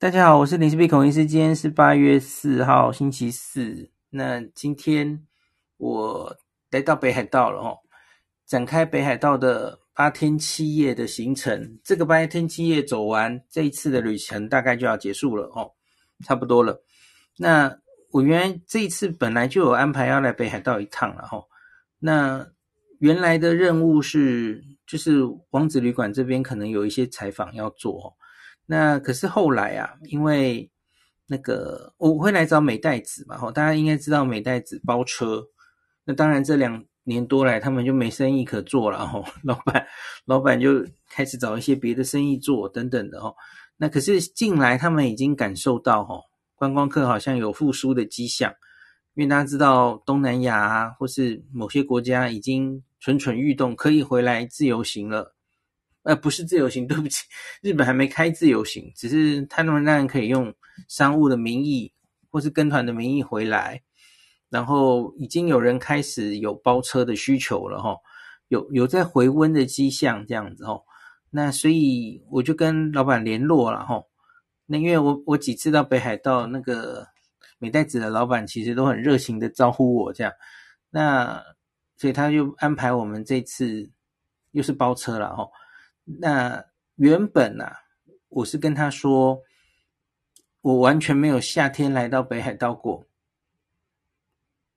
大家好，我是林氏璧孔医师。今天是八月四号，星期四。那今天我来到北海道了哦，展开北海道的八天七夜的行程。这个八天七夜走完，这一次的旅程大概就要结束了哦，差不多了。那我原来这一次本来就有安排要来北海道一趟了哦。那原来的任务是，就是王子旅馆这边可能有一些采访要做哦。那可是后来啊，因为那个我会来找美代子嘛，吼，大家应该知道美代子包车。那当然这两年多来，他们就没生意可做了，吼，老板老板就开始找一些别的生意做等等的，吼。那可是近来他们已经感受到，吼，观光客好像有复苏的迹象，因为大家知道东南亚啊，或是某些国家已经蠢蠢欲动，可以回来自由行了。呃，不是自由行，对不起，日本还没开自由行，只是他们当然可以用商务的名义或是跟团的名义回来，然后已经有人开始有包车的需求了哈，有有在回温的迹象这样子哈，那所以我就跟老板联络了哈，那因为我我几次到北海道，那个美代子的老板其实都很热情的招呼我这样，那所以他就安排我们这次又是包车了哈。那原本啊，我是跟他说，我完全没有夏天来到北海道过。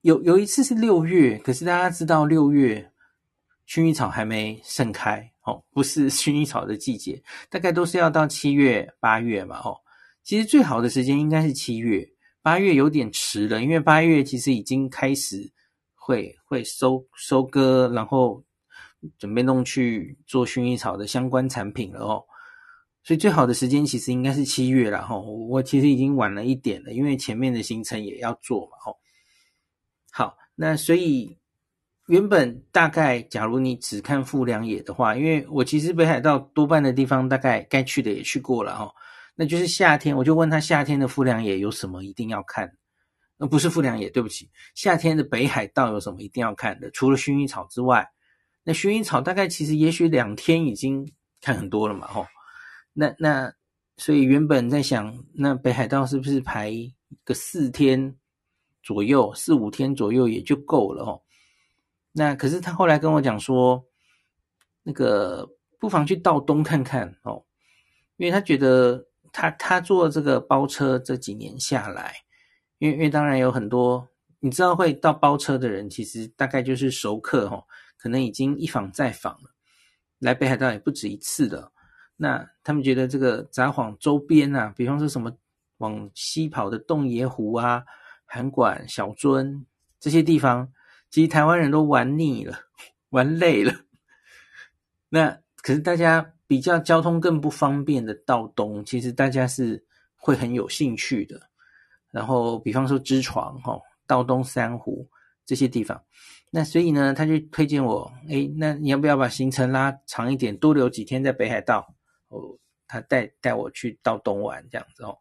有有一次是六月，可是大家知道六月薰衣草还没盛开哦，不是薰衣草的季节，大概都是要到七月八月嘛哦。其实最好的时间应该是七月，八月有点迟了，因为八月其实已经开始会会收收割，然后。准备弄去做薰衣草的相关产品了哦，所以最好的时间其实应该是七月了哈。我其实已经晚了一点了，因为前面的行程也要做嘛哈。好，那所以原本大概，假如你只看富良野的话，因为我其实北海道多半的地方大概该去的也去过了哈。那就是夏天，我就问他夏天的富良野有什么一定要看？呃，不是富良野，对不起，夏天的北海道有什么一定要看的？除了薰衣草之外。那薰衣草大概其实也许两天已经看很多了嘛，吼。那那所以原本在想，那北海道是不是排个四天左右，四五天左右也就够了，吼。那可是他后来跟我讲说，那个不妨去道东看看，哦，因为他觉得他他坐这个包车这几年下来，因为因为当然有很多你知道会到包车的人，其实大概就是熟客，吼。可能已经一访再访了，来北海道也不止一次了。那他们觉得这个札幌周边啊，比方说什么往西跑的洞爷湖啊、函馆、小樽这些地方，其实台湾人都玩腻了、玩累了。那可是大家比较交通更不方便的道东，其实大家是会很有兴趣的。然后比方说支床、哈道东三湖这些地方。那所以呢，他就推荐我，哎，那你要不要把行程拉长一点，多留几天在北海道？哦，他带带我去到东玩这样子哦。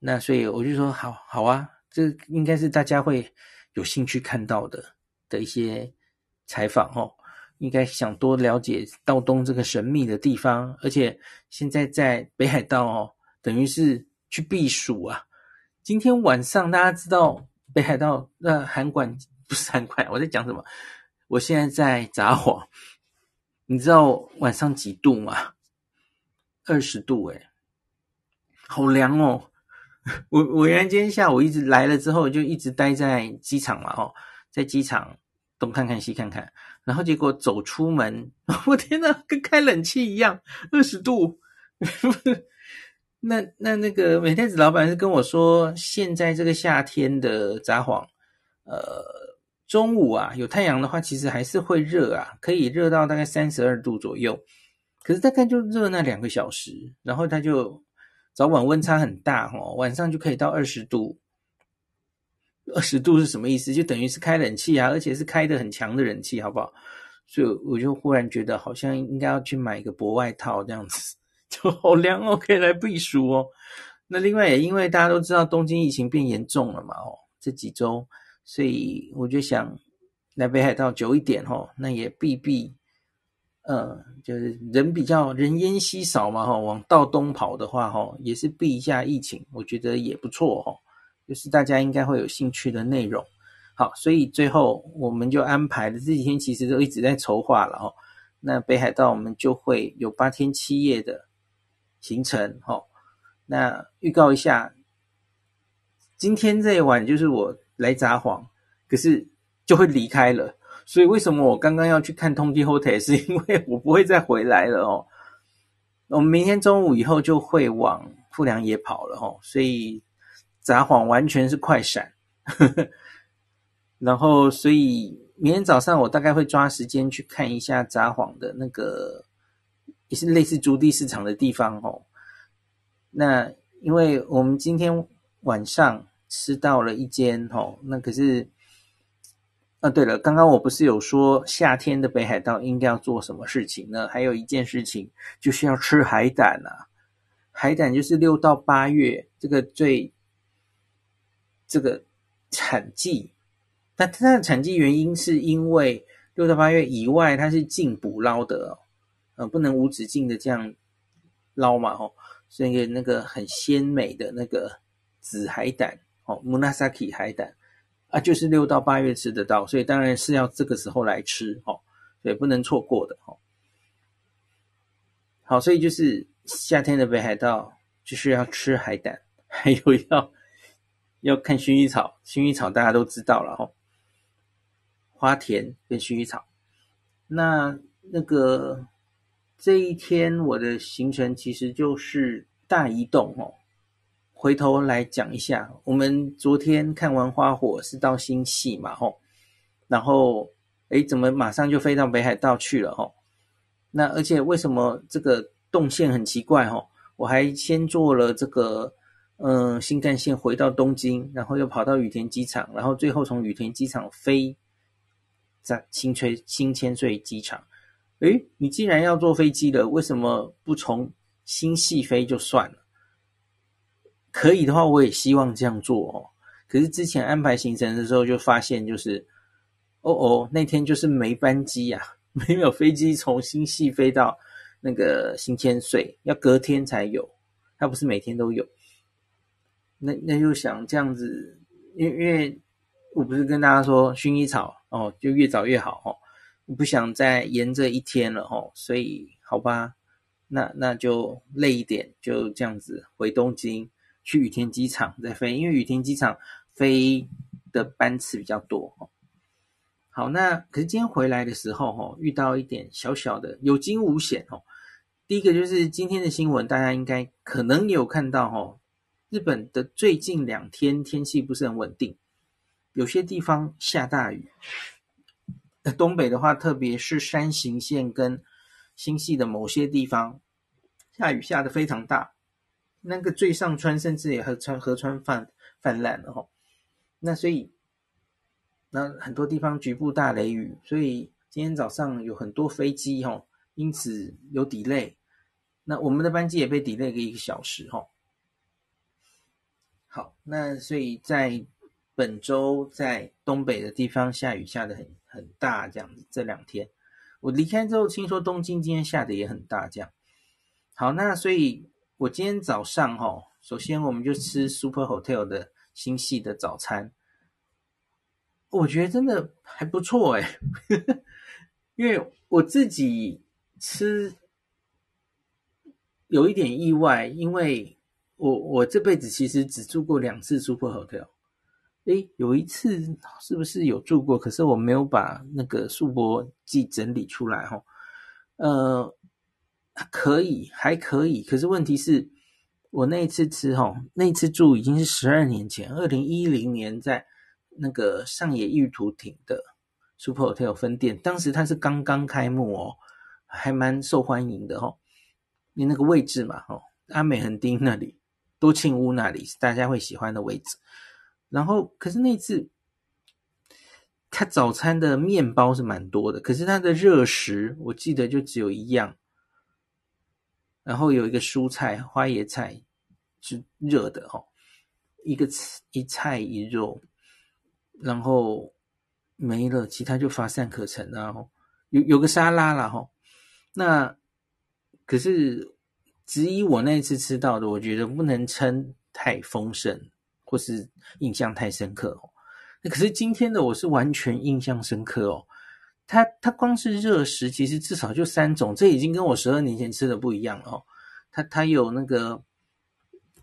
那所以我就说，好好啊，这应该是大家会有兴趣看到的的一些采访哦。应该想多了解道东这个神秘的地方，而且现在在北海道哦，等于是去避暑啊。今天晚上大家知道北海道那函馆。不 是三块，我在讲什么？我现在在札幌，你知道晚上几度吗？二十度诶，好凉哦！我我原来今天下午一直来了之后，就一直待在机场嘛，哦，在机场东看看西看看，然后结果走出门，我天哪，跟开冷气一样，二十度。那那那个美太子老板是跟我说，现在这个夏天的札幌，呃。中午啊，有太阳的话，其实还是会热啊，可以热到大概三十二度左右。可是大概就热那两个小时，然后它就早晚温差很大哦，晚上就可以到二十度。二十度是什么意思？就等于是开冷气啊，而且是开得很强的冷气，好不好？所以我就忽然觉得好像应该要去买一个薄外套，这样子 就好凉哦，可以来避暑哦。那另外也因为大家都知道东京疫情变严重了嘛，哦，这几周。所以我就想来北海道久一点吼，那也避避呃，就是人比较人烟稀少嘛，哈，往道东跑的话，哈，也是避一下疫情，我觉得也不错，哈，就是大家应该会有兴趣的内容。好，所以最后我们就安排了这几天，其实都一直在筹划了，哈。那北海道我们就会有八天七夜的行程，哈。那预告一下，今天这一晚就是我来札幌，可是就会离开了。所以为什么我刚刚要去看通缉 hotel，是因为我不会再回来了哦。我们明天中午以后就会往富良野跑了哦，所以札幌完全是快闪。然后，所以明天早上我大概会抓时间去看一下札幌的那个，也是类似竹地市场的地方哦。那因为我们今天晚上吃到了一间哦，那可是。啊，对了，刚刚我不是有说夏天的北海道应该要做什么事情呢？还有一件事情就是要吃海胆啊！海胆就是六到八月这个最这个产季，那它的产季原因是因为六到八月以外它是禁捕捞的哦，不能无止境的这样捞嘛，哦，所以那个很鲜美的那个紫海胆哦，Munasaki 海胆。啊，就是六到八月吃得到，所以当然是要这个时候来吃哦，所以不能错过的哦。好，所以就是夏天的北海道就是要吃海胆，还有要要看薰衣草，薰衣草大家都知道了哦，花田跟薰衣草。那那个这一天我的行程其实就是大移动哦。回头来讲一下，我们昨天看完花火是到新系嘛，吼，然后诶，怎么马上就飞到北海道去了，吼？那而且为什么这个动线很奇怪，吼？我还先坐了这个嗯新干线回到东京，然后又跑到羽田机场，然后最后从羽田机场飞在新吹新千岁机场。诶，你既然要坐飞机了，为什么不从新系飞就算了？可以的话，我也希望这样做哦。可是之前安排行程的时候，就发现就是，哦哦，那天就是没班机呀，没有飞机从新系飞到那个新千岁，要隔天才有，它不是每天都有。那那就想这样子，因因为我不是跟大家说薰衣草哦，就越早越好哦，我不想再延这一天了哦，所以好吧，那那就累一点，就这样子回东京。去羽田机场再飞，因为羽田机场飞的班次比较多。好，那可是今天回来的时候哦，遇到一点小小的有惊无险哦。第一个就是今天的新闻，大家应该可能有看到哦，日本的最近两天天气不是很稳定，有些地方下大雨。东北的话，特别是山形县跟新系的某些地方，下雨下得非常大。那个最上川甚至也河川河川泛泛滥了哈，那所以那很多地方局部大雷雨，所以今天早上有很多飞机哈，因此有 delay，那我们的班机也被 delay 个一个小时哈。好，那所以在本周在东北的地方下雨下得很很大，这样子这两天我离开之后，听说东京今天下的也很大，这样。好，那所以。我今天早上哈，首先我们就吃 Super Hotel 的新系的早餐，我觉得真的还不错哎，因为我自己吃有一点意外，因为我我这辈子其实只住过两次 Super Hotel，诶，有一次是不是有住过？可是我没有把那个宿泊记整理出来哈，呃。可以，还可以，可是问题是，我那一次吃齁，那一次住已经是十二年前，二零一零年在那个上野玉图町的 Super Hotel 分店，当时它是刚刚开幕哦，还蛮受欢迎的齁。你那个位置嘛，齁，阿美横丁那里，多庆屋那里是大家会喜欢的位置。然后，可是那次，它早餐的面包是蛮多的，可是它的热食我记得就只有一样。然后有一个蔬菜花椰菜是热的哈，一个一菜一肉，然后没了，其他就乏善可陈，然后有有个沙拉了哈，那可是，只以我那一次吃到的，我觉得不能称太丰盛，或是印象太深刻哦。那可是今天的我是完全印象深刻哦。它它光是热食，其实至少就三种，这已经跟我十二年前吃的不一样了哦。它它有那个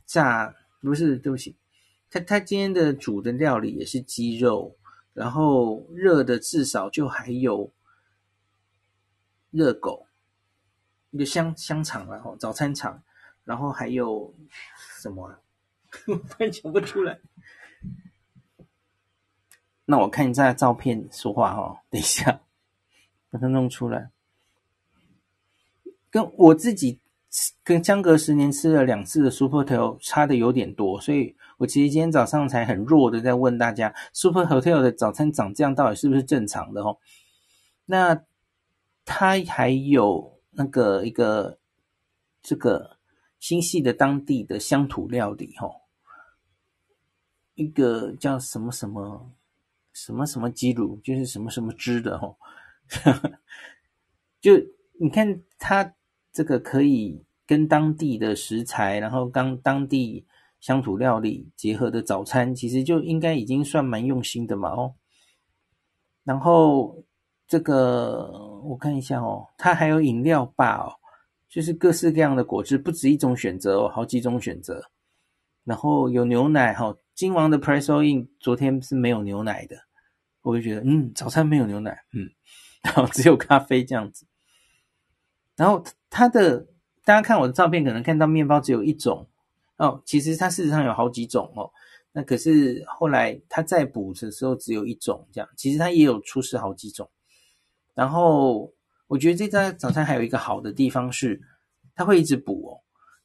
炸，不是，对不起，它它今天的煮的料理也是鸡肉，然后热的至少就还有热狗，一个香香肠，然后早餐肠，然后还有什么啊？我突然讲不出来。那我看一下照片说话哦，等一下把它弄出来。跟我自己跟相隔十年吃了两次的 Superhotel 差的有点多，所以我其实今天早上才很弱的在问大家，Superhotel 的早餐长这样到底是不是正常的哦？那它还有那个一个这个新系的当地的乡土料理哦，一个叫什么什么。什么什么鸡卤，就是什么什么汁的吼，就你看它这个可以跟当地的食材，然后当当地乡土料理结合的早餐，其实就应该已经算蛮用心的嘛哦。然后这个我看一下哦，它还有饮料吧哦，就是各式各样的果汁，不止一种选择哦，好几种选择。然后有牛奶哈。金王的 Press All In 昨天是没有牛奶的，我就觉得嗯，早餐没有牛奶，嗯，然后只有咖啡这样子。然后它的大家看我的照片，可能看到面包只有一种哦，其实它事实上有好几种哦。那可是后来它再补的时候只有一种这样，其实它也有出示好几种。然后我觉得这家早餐还有一个好的地方是，它会一直补哦。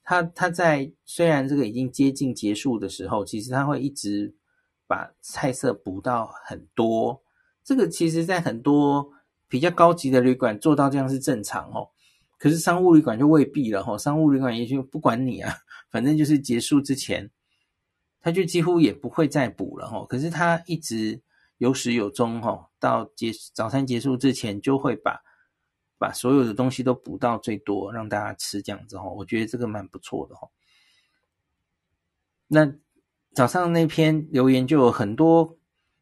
他他在虽然这个已经接近结束的时候，其实他会一直把菜色补到很多。这个其实在很多比较高级的旅馆做到这样是正常哦。可是商务旅馆就未必了哈，商务旅馆也许不管你啊，反正就是结束之前，他就几乎也不会再补了哈。可是他一直有始有终哈，到结早餐结束之前就会把。把所有的东西都补到最多，让大家吃这样子哈，我觉得这个蛮不错的哈。那早上那篇留言就有很多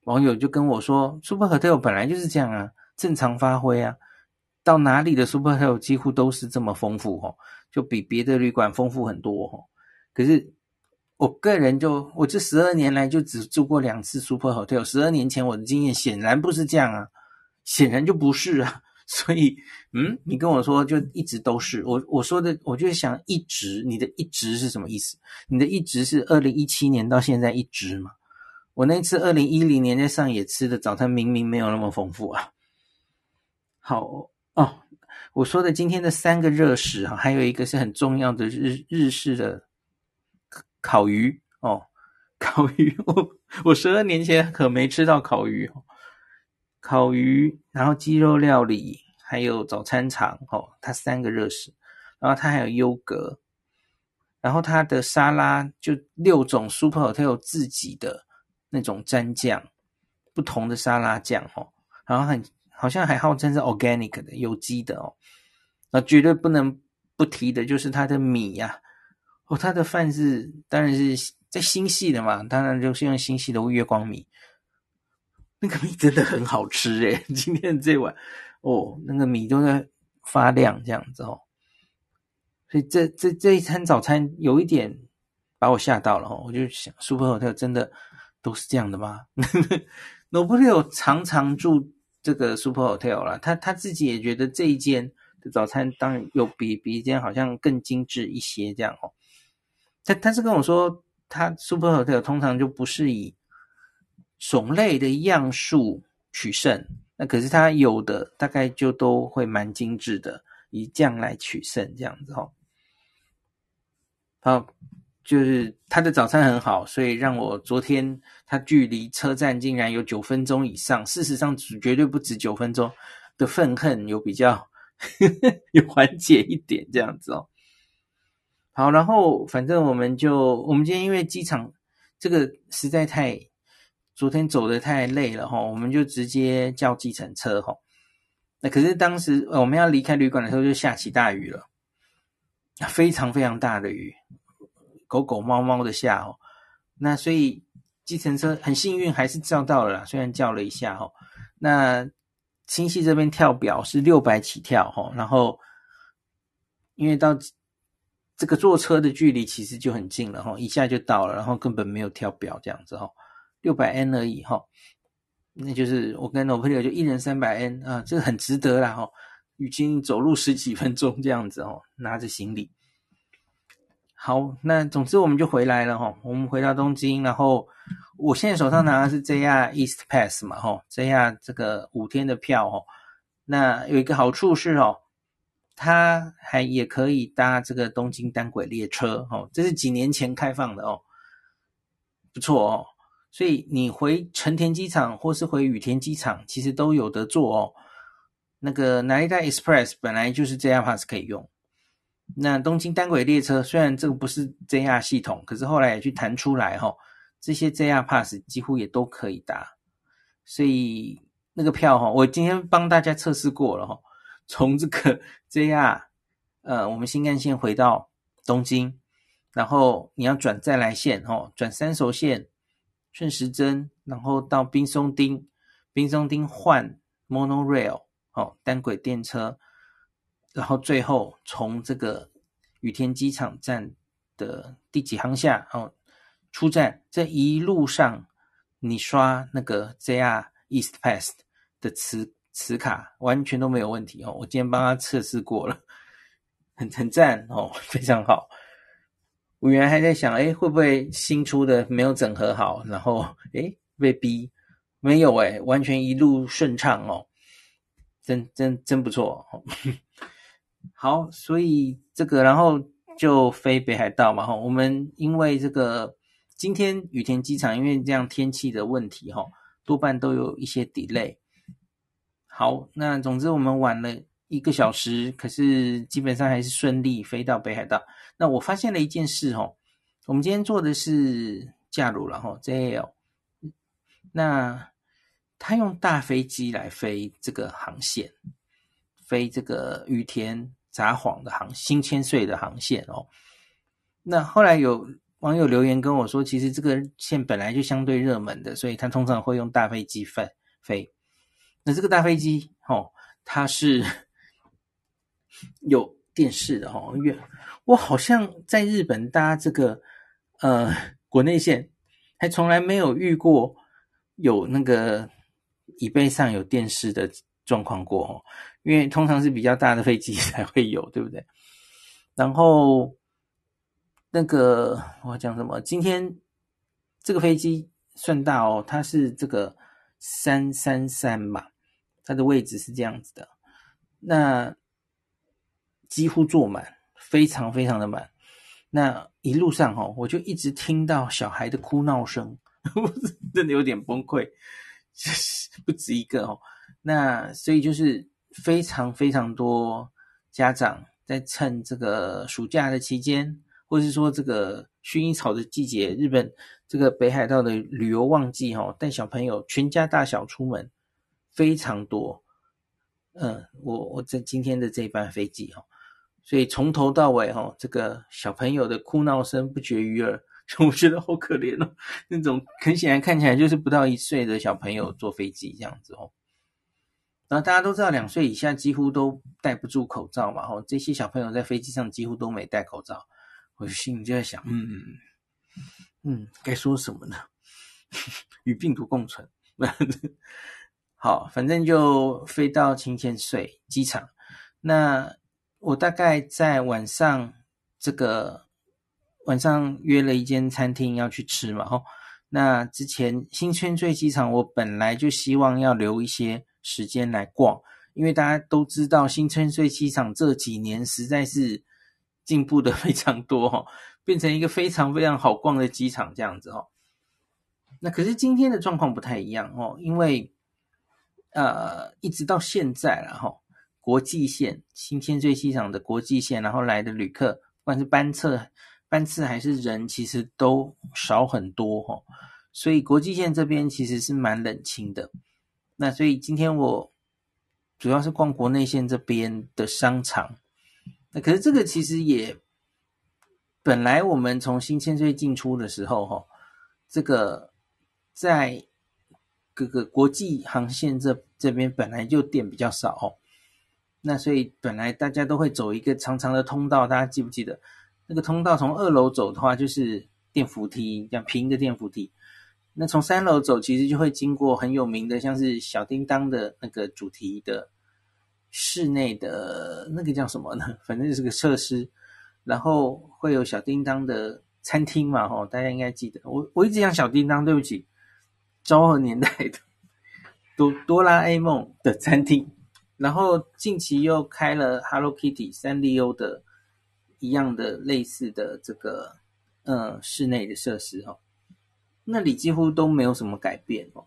网友就跟我说，Superhotel 本来就是这样啊，正常发挥啊，到哪里的 Superhotel 几乎都是这么丰富哦，就比别的旅馆丰富很多哦。可是我个人就我这十二年来就只住过两次 Superhotel，十二年前我的经验显然不是这样啊，显然就不是啊。所以，嗯，你跟我说就一直都是我我说的，我就想一直，你的一直是什么意思？你的一直是二零一七年到现在一直吗？我那次二零一零年在上野吃的早餐明明没有那么丰富啊。好哦，我说的今天的三个热食哈，还有一个是很重要的日日式的烤鱼哦，烤鱼，我我十二年前可没吃到烤鱼哦。烤鱼，然后鸡肉料理，还有早餐肠哦，它三个热食，然后它还有优格，然后它的沙拉就六种 super，它有自己的那种蘸酱，不同的沙拉酱哦，然后很好像还号称是 organic 的有机的哦，那绝对不能不提的就是它的米呀，哦，它的饭是当然是在新系的嘛，当然就是用新系的月光米。那个米真的很好吃诶，今天这碗。哦，那个米都在发亮这样子哦，所以这这这一餐早餐有一点把我吓到了哦，我就想，Superhotel 真的都是这样的吗？Nobuhiro 常常住这个 Superhotel 啦，他他自己也觉得这一间的早餐当然有比比一间好像更精致一些这样哦，他他是跟我说，他 Superhotel 通常就不是以。种类的样数取胜，那可是他有的大概就都会蛮精致的，以酱来取胜这样子哦。好，就是他的早餐很好，所以让我昨天他距离车站竟然有九分钟以上，事实上绝对不止九分钟的愤恨有比较 有缓解一点这样子哦。好，然后反正我们就我们今天因为机场这个实在太。昨天走的太累了哈，我们就直接叫计程车哈。那可是当时我们要离开旅馆的时候，就下起大雨了，非常非常大的雨，狗狗猫猫的下哦。那所以计程车很幸运还是叫到了啦，虽然叫了一下哦。那新溪这边跳表是六百起跳哦，然后因为到这个坐车的距离其实就很近了哈，一下就到了，然后根本没有跳表这样子哈，六百 N 而已哈。那就是我跟我朋友就一人三百 N 啊，这个很值得啦哈，已经走路十几分钟这样子哦，拿着行李。好，那总之我们就回来了哈，我们回到东京，然后我现在手上拿的是 JR East Pass 嘛哈，JR 这个五天的票哈，那有一个好处是哦，它还也可以搭这个东京单轨列车哦，这是几年前开放的哦，不错哦。所以你回成田机场或是回羽田机场，其实都有得坐哦。那个 Narita Express 本来就是 JR Pass 可以用。那东京单轨列车虽然这个不是 JR 系统，可是后来也去弹出来哈、哦，这些 JR Pass 几乎也都可以搭。所以那个票哈，我今天帮大家测试过了哈。从这个 JR 呃，我们新干线回到东京，然后你要转再来线哈，转三手线。顺时针，然后到冰松町，冰松町换 monorail 哦，单轨电车，然后最后从这个羽田机场站的第几航下哦出站，这一路上你刷那个 JR East Pass 的磁磁卡完全都没有问题哦，我今天帮他测试过了，很很赞哦，非常好。我原来还在想，哎，会不会新出的没有整合好，然后哎被逼，没有哎，完全一路顺畅哦，真真真不错。好，所以这个然后就飞北海道嘛哈，我们因为这个今天羽田机场因为这样天气的问题哈，多半都有一些 delay。好，那总之我们晚了一个小时，可是基本上还是顺利飞到北海道。那我发现了一件事哦，我们今天坐的是假如了哈 JL，那他用大飞机来飞这个航线，飞这个羽田札幌的航新千岁的航线哦。那后来有网友留言跟我说，其实这个线本来就相对热门的，所以他通常会用大飞机飞飞。那这个大飞机哦，它是 有电视的哦，因为我好像在日本搭这个呃国内线，还从来没有遇过有那个椅背上有电视的状况过哦，因为通常是比较大的飞机 才会有，对不对？然后那个我讲什么？今天这个飞机算大哦，它是这个三三三嘛，它的位置是这样子的，那。几乎坐满，非常非常的满。那一路上哈，我就一直听到小孩的哭闹声，我 真的有点崩溃，就是不止一个哦。那所以就是非常非常多家长在趁这个暑假的期间，或者是说这个薰衣草的季节，日本这个北海道的旅游旺季哈，带小朋友全家大小出门非常多。嗯，我我在今天的这一班飞机哈。所以从头到尾，哈，这个小朋友的哭闹声不绝于耳，我觉得好可怜哦。那种很显然看起来就是不到一岁的小朋友坐飞机这样子哦。然后大家都知道，两岁以下几乎都戴不住口罩嘛，吼，这些小朋友在飞机上几乎都没戴口罩。我心里就在想，嗯嗯，该说什么呢？与病毒共存。好，反正就飞到新千岁机场，那。我大概在晚上这个晚上约了一间餐厅要去吃嘛，吼。那之前新千岁机场，我本来就希望要留一些时间来逛，因为大家都知道新千岁机场这几年实在是进步的非常多，哈，变成一个非常非常好逛的机场这样子，哈。那可是今天的状况不太一样，哦，因为呃，一直到现在了，哈。国际线新千岁机场的国际线，然后来的旅客，不管是班次、班次还是人，其实都少很多哈。所以国际线这边其实是蛮冷清的。那所以今天我主要是逛国内线这边的商场。那可是这个其实也本来我们从新千岁进出的时候，哈，这个在各个国际航线这这边本来就店比较少，那所以本来大家都会走一个长长的通道，大家记不记得？那个通道从二楼走的话，就是电扶梯，这样平的电扶梯。那从三楼走，其实就会经过很有名的，像是小叮当的那个主题的室内的那个叫什么呢？反正就是个设施，然后会有小叮当的餐厅嘛，吼，大家应该记得。我我一直讲小叮当，对不起，昭和年代的哆哆啦 A 梦的餐厅，然后近期又开了 Hello Kitty 三丽鸥的一样的类似的这个呃室内的设施，哈。那里几乎都没有什么改变哦。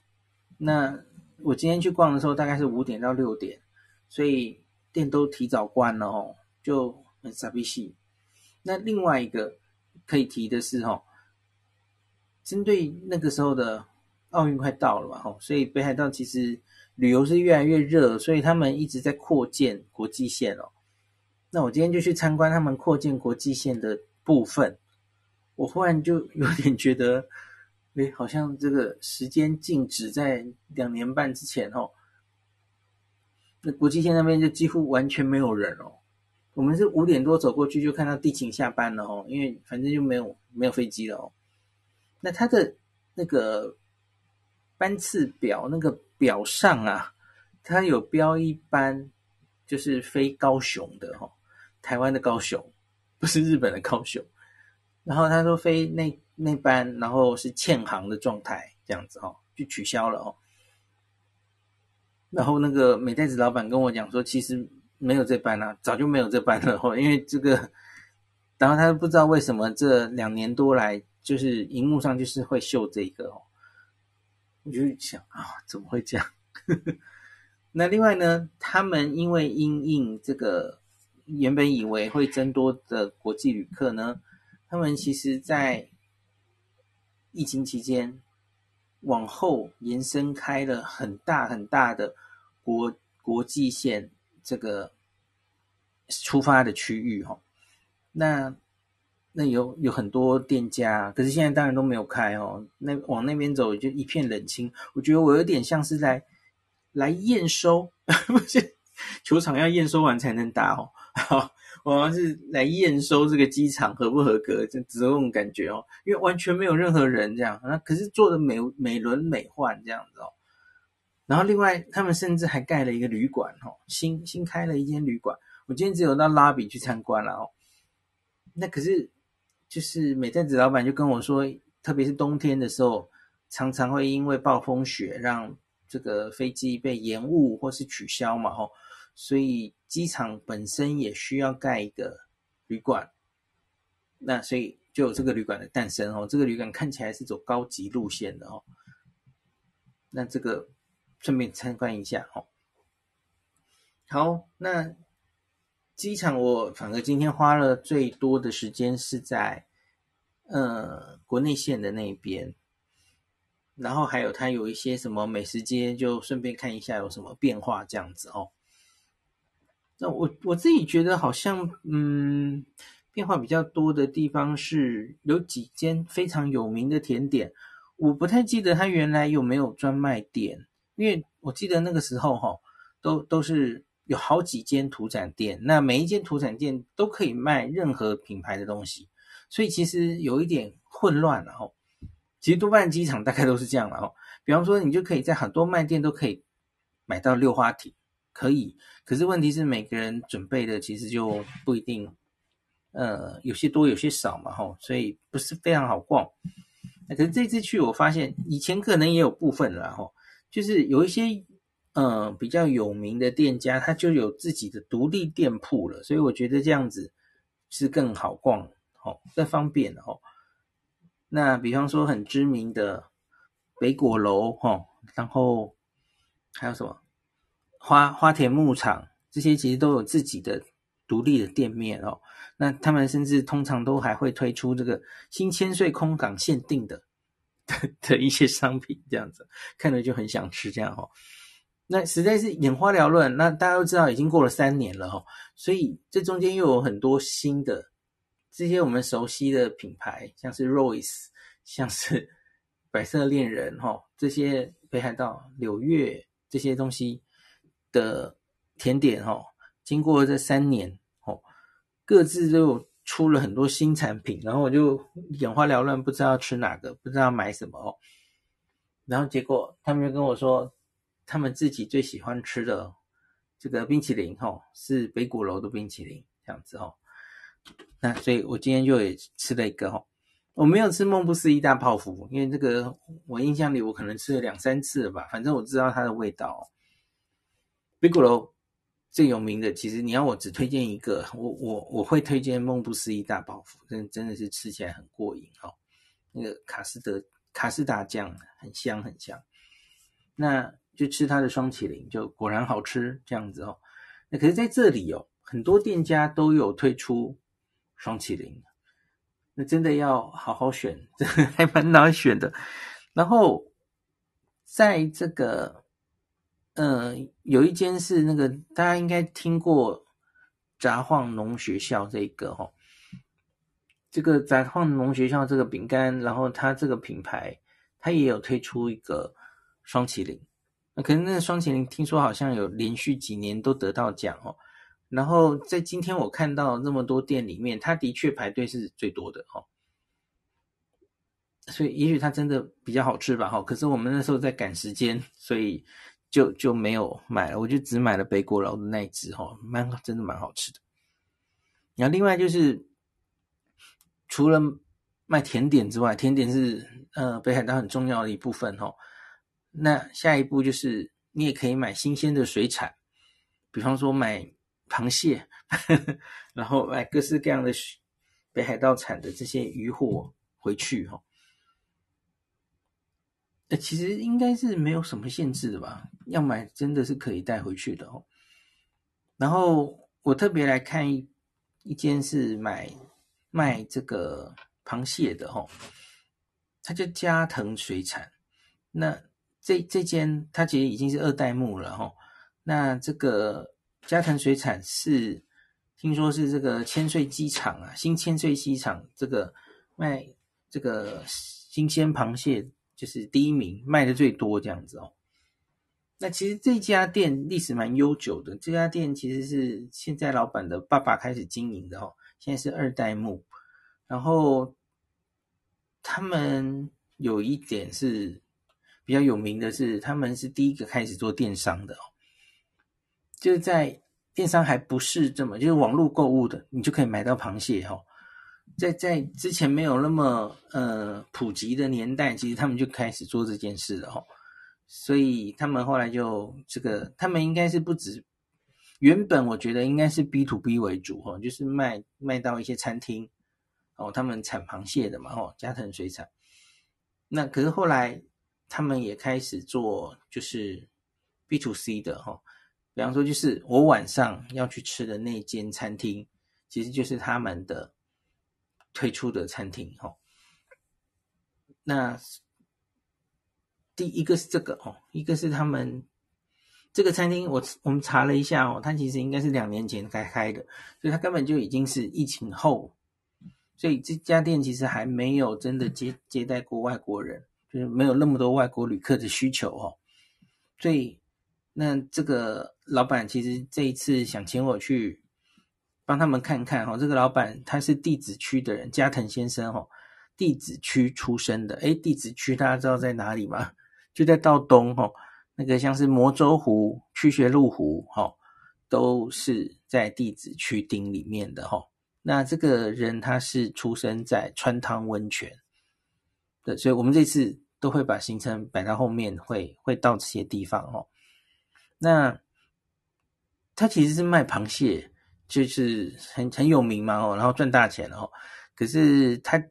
那我今天去逛的时候，大概是五点到六点，所以店都提早关了哦，就很傻逼戏。那另外一个可以提的是哦，针对那个时候的奥运快到了嘛，吼，所以北海道其实旅游是越来越热，所以他们一直在扩建国际线哦。那我今天就去参观他们扩建国际线的部分，我忽然就有点觉得。诶，好像这个时间静止在两年半之前哦。那国际线那边就几乎完全没有人哦。我们是五点多走过去就看到地勤下班了哦，因为反正就没有没有飞机了哦。那他的那个班次表那个表上啊，他有标一班就是飞高雄的哦，台湾的高雄，不是日本的高雄。然后他说飞那。那班然后是欠航的状态，这样子哦，就取消了哦。然后那个美代子老板跟我讲说，其实没有这班啊，早就没有这班了哦，因为这个，然后他不知道为什么这两年多来，就是荧幕上就是会秀这个哦。我就想啊，怎么会这样？那另外呢，他们因为因应这个原本以为会增多的国际旅客呢，他们其实在疫情期间，往后延伸开了很大很大的国国际线这个出发的区域哈，那那有有很多店家，可是现在当然都没有开哦。那往那边走就一片冷清，我觉得我有点像是在来验收，不是球场要验收完才能打哦。好。我好像是来验收这个机场合不合格，就只有这种感觉哦，因为完全没有任何人这样，那可是做的美美轮美奂这样子哦。然后另外他们甚至还盖了一个旅馆哦，新新开了一间旅馆。我今天只有到拉比去参观了哦。那可是就是美代子老板就跟我说，特别是冬天的时候，常常会因为暴风雪让这个飞机被延误或是取消嘛吼，所以。机场本身也需要盖一个旅馆，那所以就有这个旅馆的诞生哦。这个旅馆看起来是走高级路线的哦。那这个顺便参观一下哦。好，那机场我反而今天花了最多的时间是在呃国内线的那边，然后还有它有一些什么美食街，就顺便看一下有什么变化这样子哦。那我我自己觉得好像，嗯，变化比较多的地方是有几间非常有名的甜点，我不太记得它原来有没有专卖店，因为我记得那个时候哈，都都是有好几间土产店，那每一间土产店都可以卖任何品牌的东西，所以其实有一点混乱了哈。其实多半机场大概都是这样了哈，比方说你就可以在很多卖店都可以买到六花艇。可以，可是问题是每个人准备的其实就不一定，呃，有些多有些少嘛，吼，所以不是非常好逛。那可是这次去我发现，以前可能也有部分了，吼，就是有一些呃比较有名的店家，他就有自己的独立店铺了，所以我觉得这样子是更好逛，吼，更方便，吼。那比方说很知名的北果楼，吼，然后还有什么？花花田牧场这些其实都有自己的独立的店面哦，那他们甚至通常都还会推出这个新千岁空港限定的 的，的一些商品，这样子看着就很想吃这样哦。那实在是眼花缭乱。那大家都知道，已经过了三年了哈，所以这中间又有很多新的这些我们熟悉的品牌，像是 Royce，像是 百色恋人哈，这些北海道柳月这些东西的甜点哈，经过这三年哦，各自都有。出了很多新产品，然后我就眼花缭乱，不知道吃哪个，不知道买什么哦。然后结果他们就跟我说，他们自己最喜欢吃的这个冰淇淋哦，是北谷楼的冰淇淋这样子哦。那所以我今天就也吃了一个哦，我没有吃梦不思议大泡芙，因为这个我印象里我可能吃了两三次了吧，反正我知道它的味道哦。水果楼。最有名的，其实你要我只推荐一个，我我我会推荐梦不思议大包袱，真真的是吃起来很过瘾哦。那个卡斯德卡斯达酱很香很香，那就吃它的双淇淋，就果然好吃这样子哦。那可是在这里哦，很多店家都有推出双淇淋，那真的要好好选，真 的还蛮难选的。然后在这个。嗯、有一间是那个大家应该听过札幌农学校这个哈，这个札幌农学校这个饼干，然后它这个品牌它也有推出一个双麒麟，那可能那个霜淇淋听说好像有连续几年都得到奖哦，然后在今天我看到那么多店里面，它的确排队是最多的哦，所以也许它真的比较好吃吧哈，可是我们那时候在赶时间，所以。就就没有买了，我就只买了北国楼的那一只哈，蛮真的蛮好吃的。然后另外就是除了卖甜点之外，甜点是呃北海道很重要的一部分哈。那下一步就是你也可以买新鲜的水产，比方说买螃蟹，呵 呵然后买各式各样的北海道产的这些鱼货回去哈。呃，其实应该是没有什么限制的吧？要买真的是可以带回去的哦。然后我特别来看一一间是买卖这个螃蟹的哦，它叫加藤水产。那这这间它其实已经是二代目了哈。那这个加藤水产是听说是这个千岁机场啊，新千岁机场这个卖这个新鲜螃蟹。就是第一名卖的最多这样子哦。那其实这家店历史蛮悠久的，这家店其实是现在老板的爸爸开始经营的哦，现在是二代目。然后他们有一点是比较有名的是，他们是第一个开始做电商的哦，就是在电商还不是这么，就是网络购物的，你就可以买到螃蟹哈。在在之前没有那么呃普及的年代，其实他们就开始做这件事了齁。所以他们后来就这个，他们应该是不止原本我觉得应该是 B to B 为主齁，就是卖卖到一些餐厅哦，他们产螃蟹的嘛齁，加藤水产。那可是后来他们也开始做就是 B to C 的齁，比方说就是我晚上要去吃的那间餐厅，其实就是他们的。推出的餐厅哈，那第一个是这个哦，一个是他们这个餐厅，我我们查了一下哦，它其实应该是两年前才开的，所以它根本就已经是疫情后，所以这家店其实还没有真的接接待过外国人，就是没有那么多外国旅客的需求哦，所以那这个老板其实这一次想请我去。帮他们看看哈，这个老板他是地址区的人，加藤先生哈，地址区出生的。诶，地址区大家知道在哪里吗？就在道东哈，那个像是摩州湖、曲学路湖哈，都是在地址区町里面的哈。那这个人他是出生在川汤温泉，对，所以我们这次都会把行程摆到后面，会会到这些地方哈。那他其实是卖螃蟹。就是很很有名嘛哦，然后赚大钱哦。可是他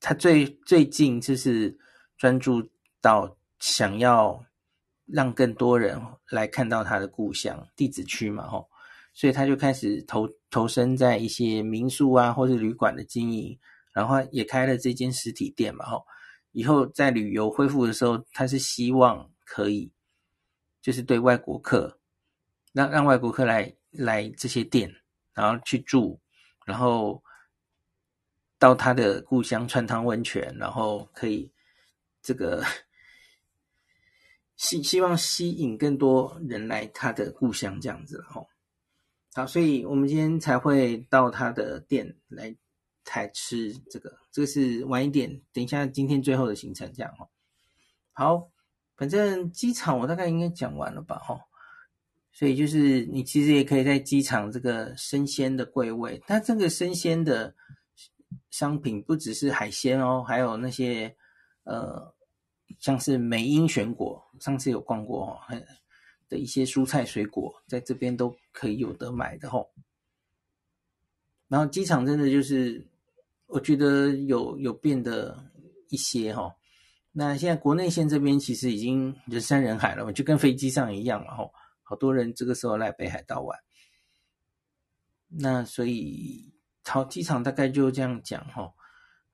他最最近就是专注到想要让更多人来看到他的故乡地址区嘛吼，所以他就开始投投身在一些民宿啊或是旅馆的经营，然后也开了这间实体店嘛吼。以后在旅游恢复的时候，他是希望可以就是对外国客，让让外国客来来这些店，然后去住，然后到他的故乡川汤温泉，然后可以这个 希希望吸引更多人来他的故乡这样子哦。好，所以我们今天才会到他的店来才吃这个，这个是晚一点，等一下今天最后的行程这样哦。好。反正机场我大概应该讲完了吧，哈，所以就是你其实也可以在机场这个生鲜的柜位，它这个生鲜的商品不只是海鲜哦，还有那些呃像是美英选果，上次有逛过哦，的一些蔬菜水果，在这边都可以有得买的吼。然后机场真的就是我觉得有有变得一些哈。那现在国内线这边其实已经人山人海了嘛，就跟飞机上一样了吼，好多人这个时候来北海道玩。那所以，好，机场大概就这样讲吼。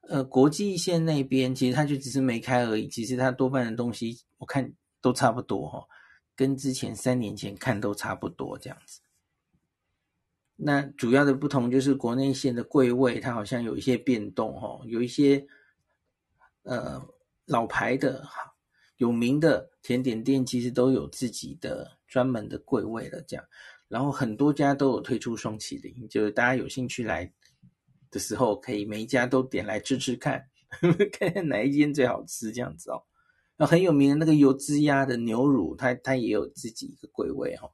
呃，国际线那边其实它就只是没开而已，其实它多半的东西我看都差不多哈，跟之前三年前看都差不多这样子。那主要的不同就是国内线的柜位它好像有一些变动哈，有一些呃。老牌的、有名的甜点店其实都有自己的专门的柜位了，这样，然后很多家都有推出双麒麟，就是大家有兴趣来的时候，可以每一家都点来吃吃看，看看哪一间最好吃，这样子哦。那很有名的那个油脂鸭的牛乳，它它也有自己一个柜位哦。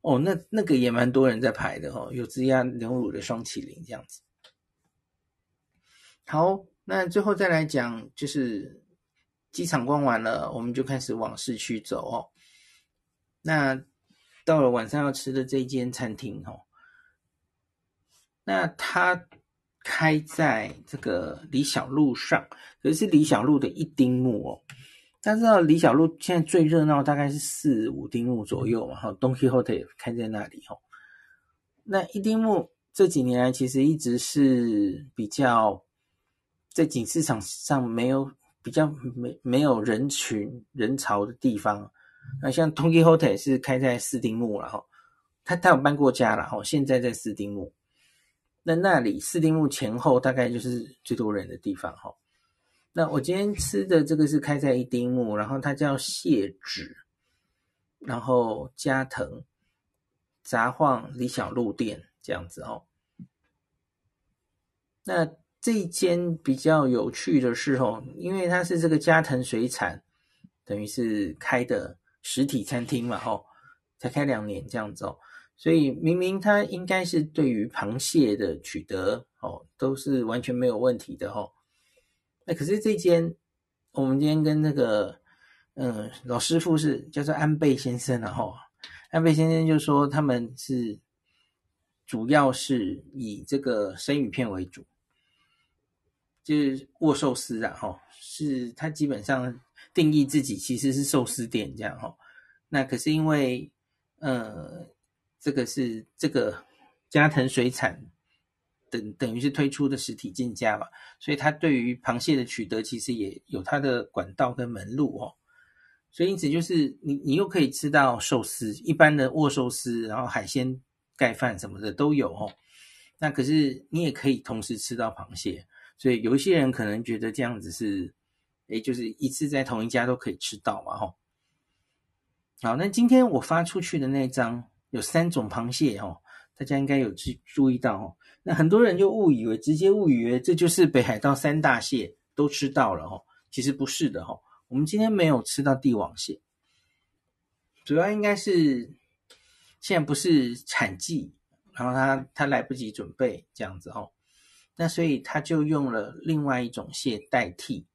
哦，那那个也蛮多人在排的哦，油脂鸭牛乳的双麒麟这样子。好，那最后再来讲就是。机场逛完了，我们就开始往市区走哦。那到了晚上要吃的这间餐厅哦，那它开在这个李小璐上，可是李小璐的一丁目哦。大家知道李小璐现在最热闹大概是四五丁目左右嘛，哈，Donkey Hotel 开在那里哦。那一丁目这几年来其实一直是比较在景市场上没有。比较没没有人群人潮的地方，那像 t o n k y Hotel 是开在四丁目了哈，他他有搬过家了哈，现在在四丁目，那那里四丁目前后大概就是最多人的地方哈。那我今天吃的这个是开在一丁目，然后它叫谢芷，然后加藤杂晃李小璐店这样子哦，那。这一间比较有趣的是哦，因为它是这个加藤水产，等于是开的实体餐厅嘛，吼，才开两年这样子哦，所以明明他应该是对于螃蟹的取得哦，都是完全没有问题的吼。那可是这间，我们今天跟那个嗯老师傅是叫做安倍先生了吼，安倍先生就说他们是主要是以这个生鱼片为主。就是握寿司啊，哈，是他基本上定义自己其实是寿司店这样哈。那可是因为，呃，这个是这个加藤水产等等于是推出的实体进家嘛，所以他对于螃蟹的取得其实也有他的管道跟门路哦。所以因此就是你你又可以吃到寿司，一般的握寿司，然后海鲜盖饭什么的都有哦。那可是你也可以同时吃到螃蟹。所以有一些人可能觉得这样子是，诶，就是一次在同一家都可以吃到嘛，吼。好，那今天我发出去的那张有三种螃蟹，吼，大家应该有注注意到，吼。那很多人就误以为，直接误以为这就是北海道三大蟹都吃到了，吼。其实不是的，吼。我们今天没有吃到帝王蟹，主要应该是现在不是产季，然后他他来不及准备这样子，吼。那所以他就用了另外一种蟹代替，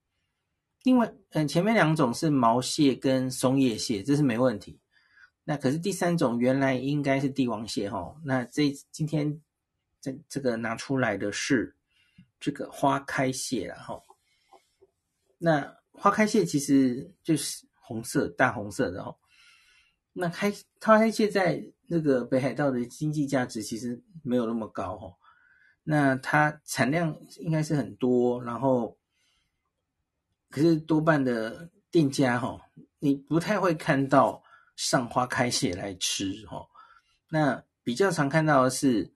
另外，嗯，前面两种是毛蟹跟松叶蟹，这是没问题。那可是第三种原来应该是帝王蟹哈，那这今天这这个拿出来的是这个花开蟹了哈。那花开蟹其实就是红色大红色的哦。那开花开蟹在那个北海道的经济价值其实没有那么高哈。那它产量应该是很多，然后可是多半的店家哈，你不太会看到上花开蟹来吃哈。那比较常看到的是，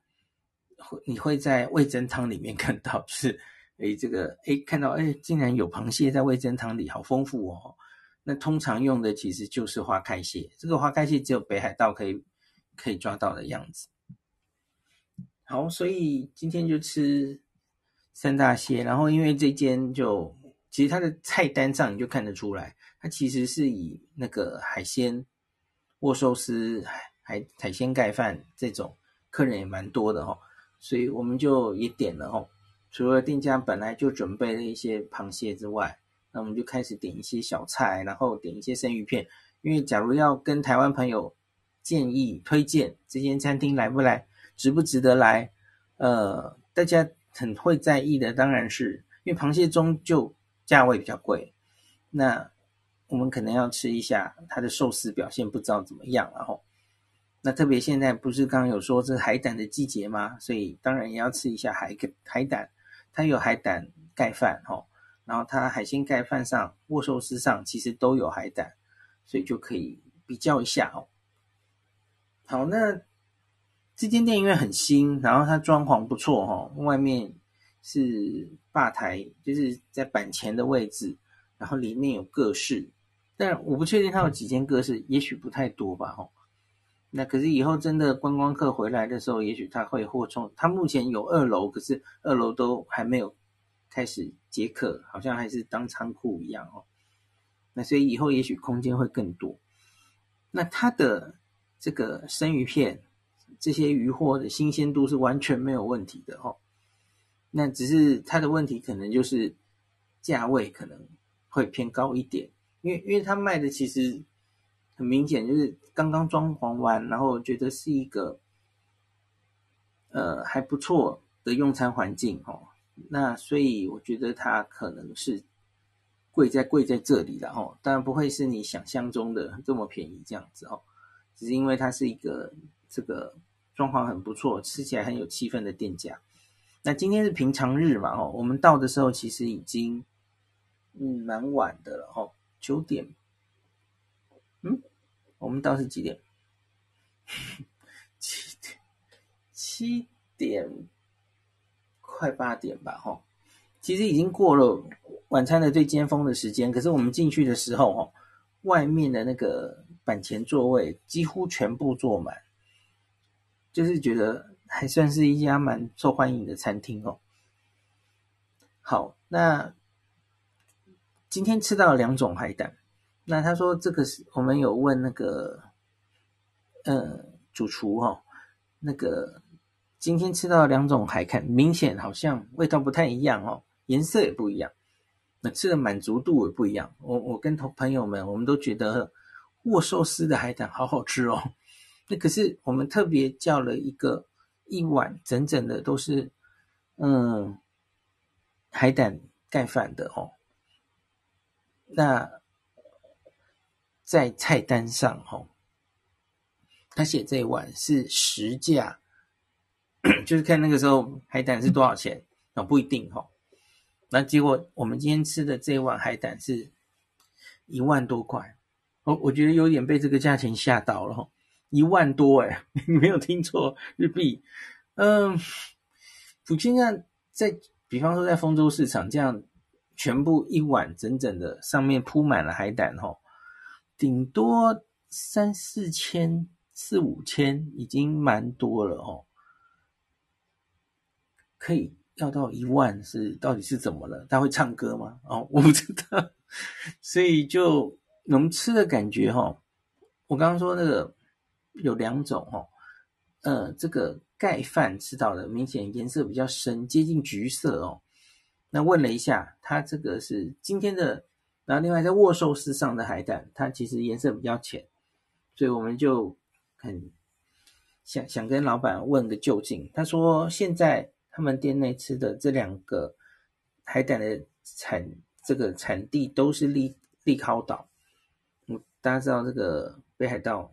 你会在味噌汤里面 看到，就是诶这个诶看到诶竟然有螃蟹在味噌汤里，好丰富哦。那通常用的其实就是花开蟹，这个花开蟹只有北海道可以可以抓到的样子。好，所以今天就吃三大蟹，然后因为这间就其实它的菜单上你就看得出来，它其实是以那个海鲜握寿司、海海海鲜盖饭这种客人也蛮多的哈，所以我们就也点了哈，除了店家本来就准备了一些螃蟹之外。那我们就开始点一些小菜，然后点一些生鱼片。因为假如要跟台湾朋友建议推荐这间餐厅来不来，值不值得来，呃，大家很会在意的，当然是因为螃蟹终究价位比较贵。那我们可能要吃一下它的寿司表现，不知道怎么样，然后那特别现在不是刚刚有说这海胆的季节吗？所以当然也要吃一下海海胆，它有海胆盖饭，吼。然后它海鲜盖饭上、握寿司上其实都有海胆，所以就可以比较一下哦。好，那这间店因为很新，然后它装潢不错哈，外面是吧台，就是在板前的位置，然后里面有各式，但我不确定它有几间各式，也许不太多吧哈。那可是以后真的观光客回来的时候，也许它会扩充。它目前有二楼，可是二楼都还没有。开始接客，好像还是当仓库一样哦。那所以以后也许空间会更多。那它的这个生鱼片，这些鱼货的新鲜度是完全没有问题的哦。那只是它的问题可能就是价位可能会偏高一点，因为因为它卖的其实很明显就是刚刚装潢完，然后觉得是一个呃还不错的用餐环境哦。那所以我觉得它可能是贵在贵在这里了哦，当然不会是你想象中的这么便宜这样子哦，只是因为它是一个这个状况很不错，吃起来很有气氛的店家。那今天是平常日嘛哦，我们到的时候其实已经嗯蛮晚的了哦，九点，嗯，我们到是几点？七点，七点。快八点吧，哈，其实已经过了晚餐的最尖峰的时间。可是我们进去的时候，哈，外面的那个板前座位几乎全部坐满，就是觉得还算是一家蛮受欢迎的餐厅哦。好，那今天吃到了两种海胆，那他说这个是我们有问那个，呃，主厨哈，那个。今天吃到两种海胆，明显好像味道不太一样哦，颜色也不一样，那吃的满足度也不一样。我我跟同朋友们，我们都觉得握寿司的海胆好好吃哦。那可是我们特别叫了一个一碗整整的都是嗯海胆盖饭的哦。那在菜单上哦，他写这一碗是实价。就是看那个时候海胆是多少钱，那不一定哈。那结果我们今天吃的这一碗海胆是一万多块，我我觉得有点被这个价钱吓到了哈，一万多哎，你 没有听错，日币。嗯，普京这样在，比方说在丰州市场这样，全部一碗整整的上面铺满了海胆哈，顶多三四千、四五千，已经蛮多了哦。可以要到一万是到底是怎么了？他会唱歌吗？哦，我不知道，所以就我们吃的感觉哈，我刚刚说那个有两种哦，呃，这个盖饭吃到的明显颜色比较深，接近橘色哦。那问了一下，它这个是今天的，然后另外在握寿司上的海胆，它其实颜色比较浅，所以我们就很想想跟老板问个究竟。他说现在。他们店内吃的这两个海胆的产这个产地都是利利尻岛，嗯，大家知道这个北海道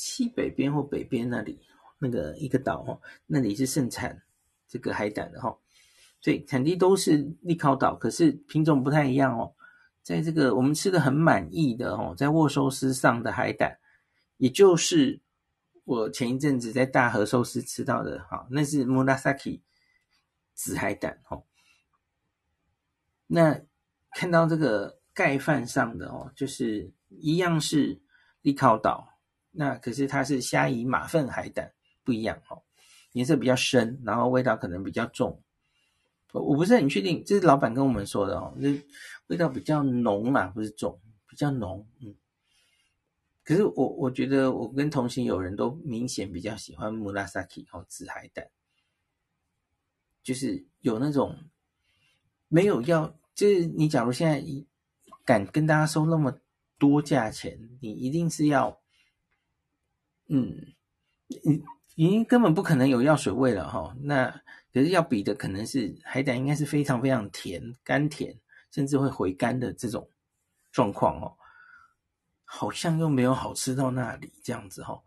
西北边或北边那里那个一个岛哦，那里是盛产这个海胆的哈，所以产地都是利考岛，可是品种不太一样哦。在这个我们吃的很满意的哦，在握寿司上的海胆，也就是我前一阵子在大和寿司吃到的，哈，那是 Murasaki 紫海胆哦。那看到这个盖饭上的哦，就是一样是利考岛，那可是它是虾夷马粪海胆，不一样哦，颜色比较深，然后味道可能比较重。我我不是很确定，这是老板跟我们说的哦，这味道比较浓嘛，不是重，比较浓。嗯，可是我我觉得我跟同行有人都明显比较喜欢 Murasaki 哦，紫海胆，就是有那种没有要，就是你假如现在敢跟大家收那么多价钱，你一定是要，嗯，你已经根本不可能有药水味了哈、哦，那。可是要比的可能是海胆，应该是非常非常甜，甘甜，甚至会回甘的这种状况哦，好像又没有好吃到那里这样子哦，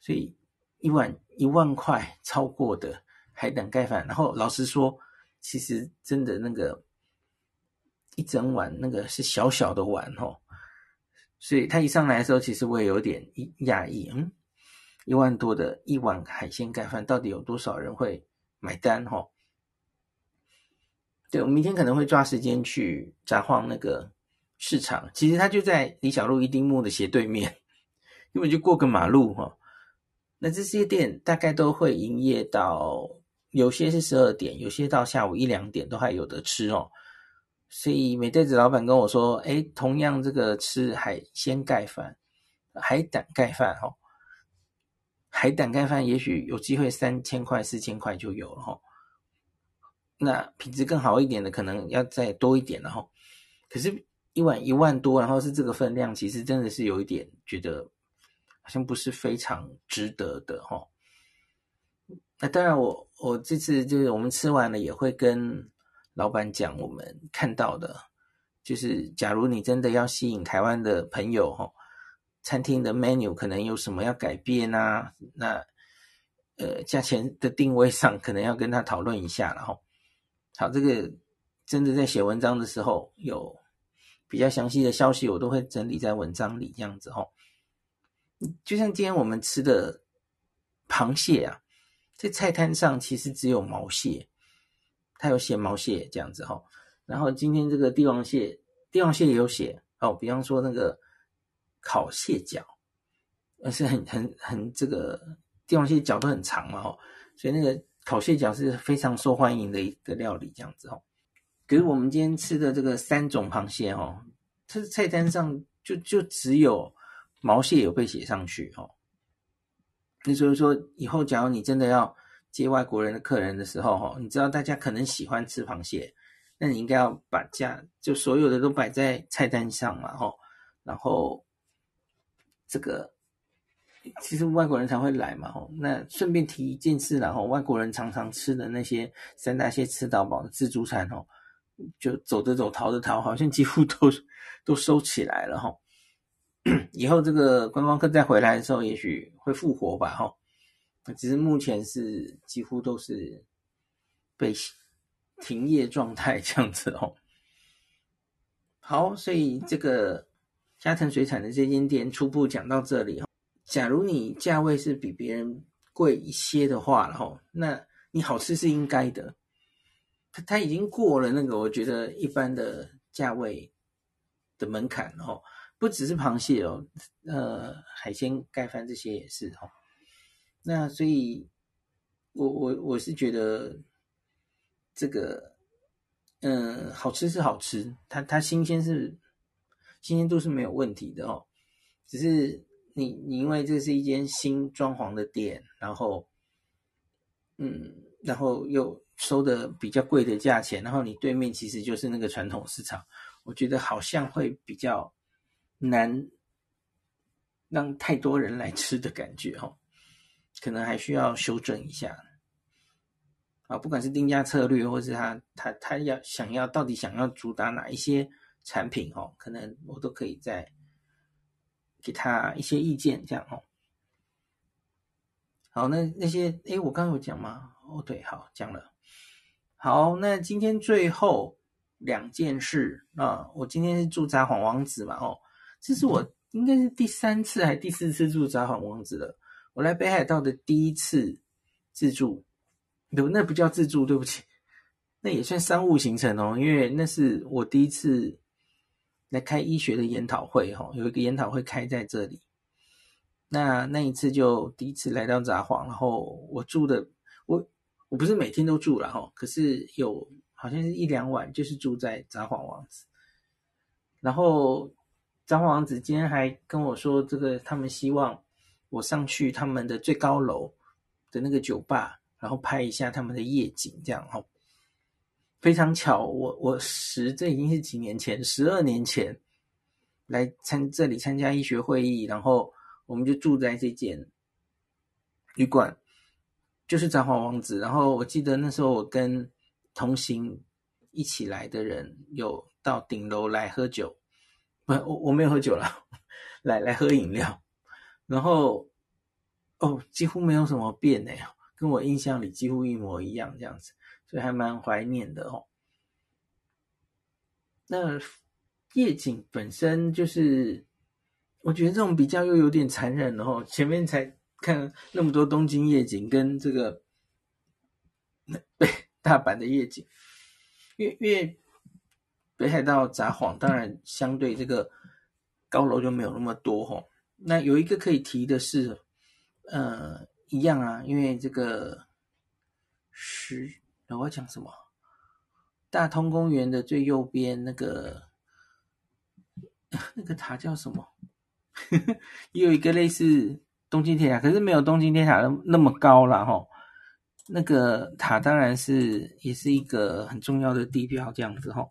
所以一碗一万块超过的海胆盖饭，然后老实说，其实真的那个一整碗那个是小小的碗哦，所以他一上来的时候，其实我也有点讶异，嗯，一万多的一碗海鲜盖饭，到底有多少人会买单哈，对，我明天可能会抓时间去札幌那个市场，其实它就在李小璐一丁目的斜对面，因为就过个马路哈。那这些店大概都会营业到，有些是十二点，有些到下午一两点都还有得吃哦。所以美袋子老板跟我说，哎，同样这个吃海鲜盖饭、海胆盖饭哈。海胆盖饭也许有机会三千块四千块就有了哈，那品质更好一点的可能要再多一点了哈。可是，一碗一万多，然后是这个分量，其实真的是有一点觉得好像不是非常值得的哈。那当然我，我我这次就是我们吃完了也会跟老板讲我们看到的，就是假如你真的要吸引台湾的朋友哈。餐厅的 menu 可能有什么要改变啊？那呃，价钱的定位上可能要跟他讨论一下了哈。好，这个真的在写文章的时候有比较详细的消息，我都会整理在文章里这样子哈。就像今天我们吃的螃蟹啊，在菜单上其实只有毛蟹，它有写毛蟹这样子哈。然后今天这个帝王蟹，帝王蟹也有写哦，比方说那个。烤蟹脚，而是很很很这个帝王蟹脚都很长嘛，哦，所以那个烤蟹脚是非常受欢迎的一个料理，这样子哦。可是我们今天吃的这个三种螃蟹哦，它的菜单上就就只有毛蟹有被写上去哦。那所以说，以后假如你真的要接外国人的客人的时候，哦，你知道大家可能喜欢吃螃蟹，那你应该要把价就所有的都摆在菜单上嘛，哦，然后。这个其实外国人才会来嘛，吼，那顺便提一件事，然后外国人常常吃的那些三大蟹吃到饱的自助餐，吼，就走着走，逃着逃，好像几乎都都收起来了，吼。以后这个观光客再回来的时候，也许会复活吧，吼。只是目前是几乎都是被停业状态这样子，哦。好，所以这个。加藤水产的这间店初步讲到这里哈，假如你价位是比别人贵一些的话，然后那你好吃是应该的，它它已经过了那个我觉得一般的价位的门槛哦，不只是螃蟹哦，呃，海鲜盖饭这些也是哈，那所以我我我是觉得这个嗯好吃是好吃，它它新鲜是。今天都是没有问题的哦，只是你你因为这是一间新装潢的店，然后，嗯，然后又收的比较贵的价钱，然后你对面其实就是那个传统市场，我觉得好像会比较难让太多人来吃的感觉哦，可能还需要修正一下啊，不管是定价策略，或是他他他要想要到底想要主打哪一些。产品哦，可能我都可以再给他一些意见，这样哦。好，那那些诶、我刚刚有讲吗？哦，对，好，讲了。好，那今天最后两件事啊。我今天是住札幌王子嘛，哦，这是我应该是第三次还是第四次住札幌王子了。我来北海道的第一次自助，不，那不叫自助，对不起，那也算商务行程哦，因为那是我第一次来开医学的研讨会，哈，有一个研讨会开在这里。那那一次就第一次来到札幌，然后我住的我我不是每天都住了哈，可是有好像是一两晚就是住在札幌王子，然后札幌王子今天还跟我说，这个他们希望我上去他们的最高楼的那个酒吧，然后拍一下他们的夜景，这样哈，非常巧，我我十这已经是几年前，十二年前来参这里参加医学会议，然后。我们就住在这间旅馆，就是札幌王子。然后我记得那时候我跟同行一起来的人有到顶楼来喝酒，不，我我没有喝酒了，来来喝饮料。然后哦，几乎没有什么变呢，跟我印象里几乎一模一样这样子，所以还蛮怀念的哦。那夜景本身就是。我觉得这种比较又有点残忍了哦。前面才看那么多东京夜景跟这个 北大阪的夜景，因为因为北海道札幌当然相对这个高楼就没有那么多吼。那有一个可以提的是，呃，一样啊，因为这个是我要讲什么？大通公园的最右边那个那个塔叫什么？也有一个类似东京铁塔，可是没有东京铁塔那那么高了哈。那个塔当然是也是一个很重要的地标，这样子哈。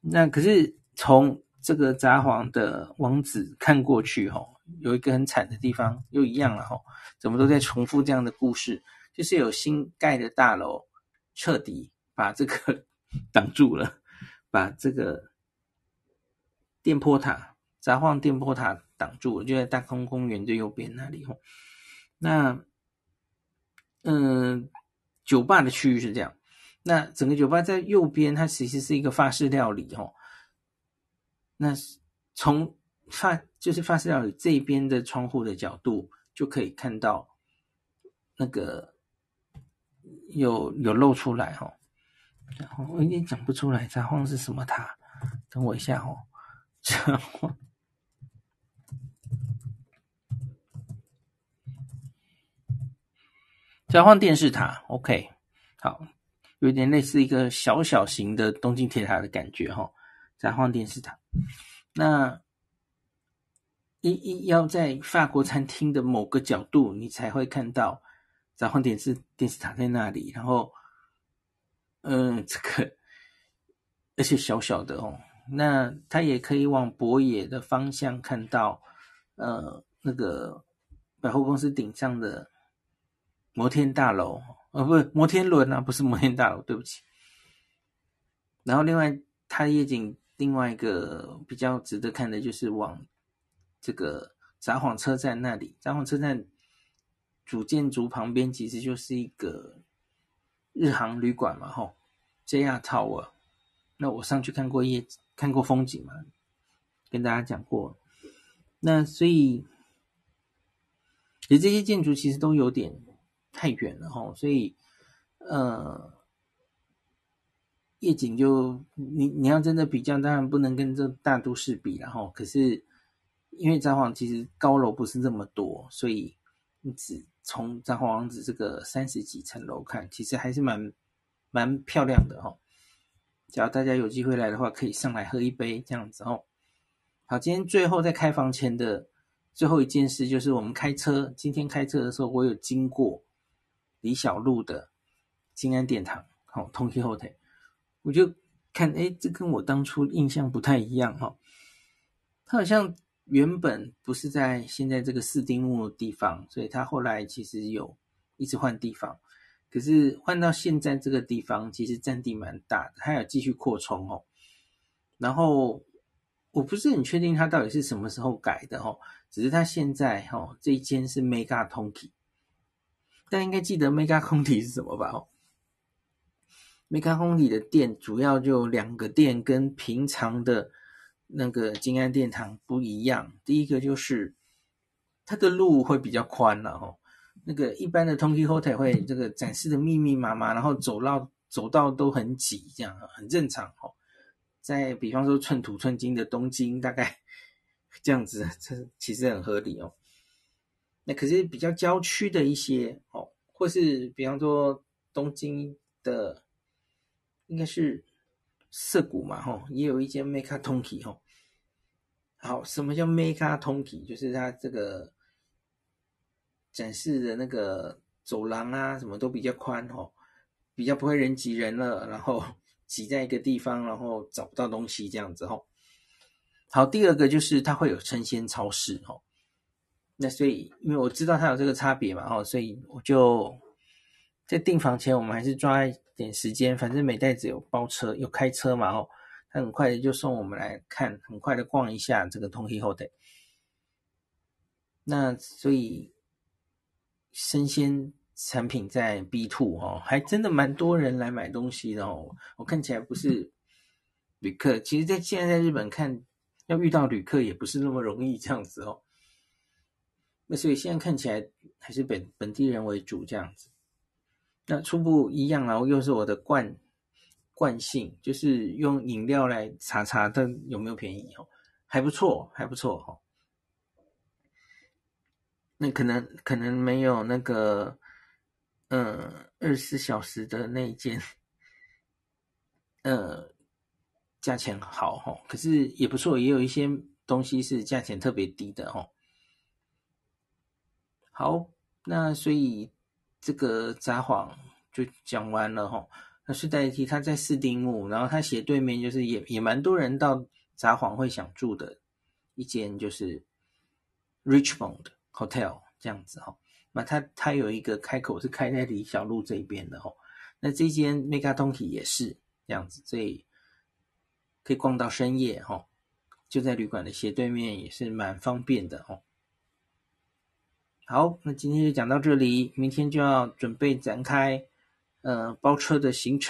那可是从这个札幌的王子看过去哈，有一个很惨的地方，又一样了哈。怎么都在重复这样的故事，就是有新盖的大楼彻底把这个 挡住了，把这个电波塔。杂晃电波塔挡住了，就在大空公园最右边那里吼。那，嗯，酒吧的区域是这样。那整个酒吧在右边，它其实是一个法式料理吼。那从法就是法式料理这边的窗户的角度，就可以看到那个有有露出来吼。然后我有点讲不出来，札幌是什么塔？等我一下哦，札幌。交换电视塔，OK，好，有点类似一个小小型的东京铁塔的感觉哈。札幌电视塔，那一一要在法国餐厅的某个角度，你才会看到札幌电视电视塔在那里。然后，嗯，这个而且小小的哦，那它也可以往博野的方向看到，呃，那个百货公司顶上的。摩天大楼，呃，不是摩天轮啊，不是摩天大楼，对不起。然后，另外，它的夜景另外一个比较值得看的就是往这个札幌车站那里。札幌车站主建筑旁边其实就是一个日航旅馆嘛，吼，JR Tower。那我上去看过夜，看过风景嘛，跟大家讲过。那所以，其实这些建筑其实都有点。太远了吼，所以呃，夜景就你你要真的比较，当然不能跟这大都市比，然后可是因为札幌其实高楼不是这么多，所以你只从札幌王子这个三十几层楼看，其实还是蛮蛮漂亮的哈。只要大家有机会来的话，可以上来喝一杯这样子哦。好，今天最后在开房前的最后一件事就是我们开车，今天开车的时候我有经过。李小璐的金安殿堂，好，Donkey Hotel，我就看，哎，这跟我当初印象不太一样哈。他好像原本不是在现在这个四丁目的地方，所以他后来其实有一直换地方。可是换到现在这个地方，其实占地蛮大的，它有继续扩充哦。然后我不是很确定它到底是什么时候改的哦，只是它现在哦这一间是 Mega Tonky，。大家应该记得 Mega Conti 是什么吧？哦，Mega Honki 的店主要就两个店跟平常的那个金安殿堂不一样。第一个就是它的路会比较宽了哦。那个一般的 Donkey Hotel 会这个展示的密密麻麻，然后走道走道都很挤，这样很正常哦。在比方说寸土寸金的东京，大概 这样子，这其实很合理哦。那可是比较郊区的一些哦，或是比方说东京的。应该是涩谷嘛，吼，也有一间 Mega Tonki 吼。好，什么叫 Mega Tonki？就是它这个展示的那个走廊啊，什么都比较宽吼，比较不会人挤人了，然后 挤在一个地方，然后找不到东西这样子吼。好，第二个就是它会有生鲜超市吼。那所以因为我知道它有这个差别嘛，吼，所以我就在订房前，我们还是抓一。点时间，反正美袋子有包车，有开车嘛，哦，他很快的就送我们来看，很快的逛一下这个 Tommy Hotel。那所以生鲜产品在 B two 哦，还真的蛮多人来买东西的哦。我看起来不是旅客，其实，在现在在日本看要遇到旅客也不是那么容易这样子哦。那所以现在看起来还是本本地人为主这样子。那初步一样然后，又是我的惯惯性，就是用饮料来查查它有没有便宜哦，还不错，还不错哈。那可能可能没有那个，呃，二十四小时的那一间，呃，价钱好哈，可是也不错，也有一些东西是价钱特别低的哈。好，那所以。这个札幌就讲完了哈，那顺带一提，他在四丁目，然后他斜对面就是也也蛮多人到札幌会想住的一间就是 Richmond Hotel 这样子哈，那他他有一个开口是开在李小璐这边的哈，那这间 Mega Donkey 也是这样子，所以可以逛到深夜哈，就在旅馆的斜对面，也是蛮方便的哈。好，那今天就讲到这里，明天就要准备展开，呃，包车的行程。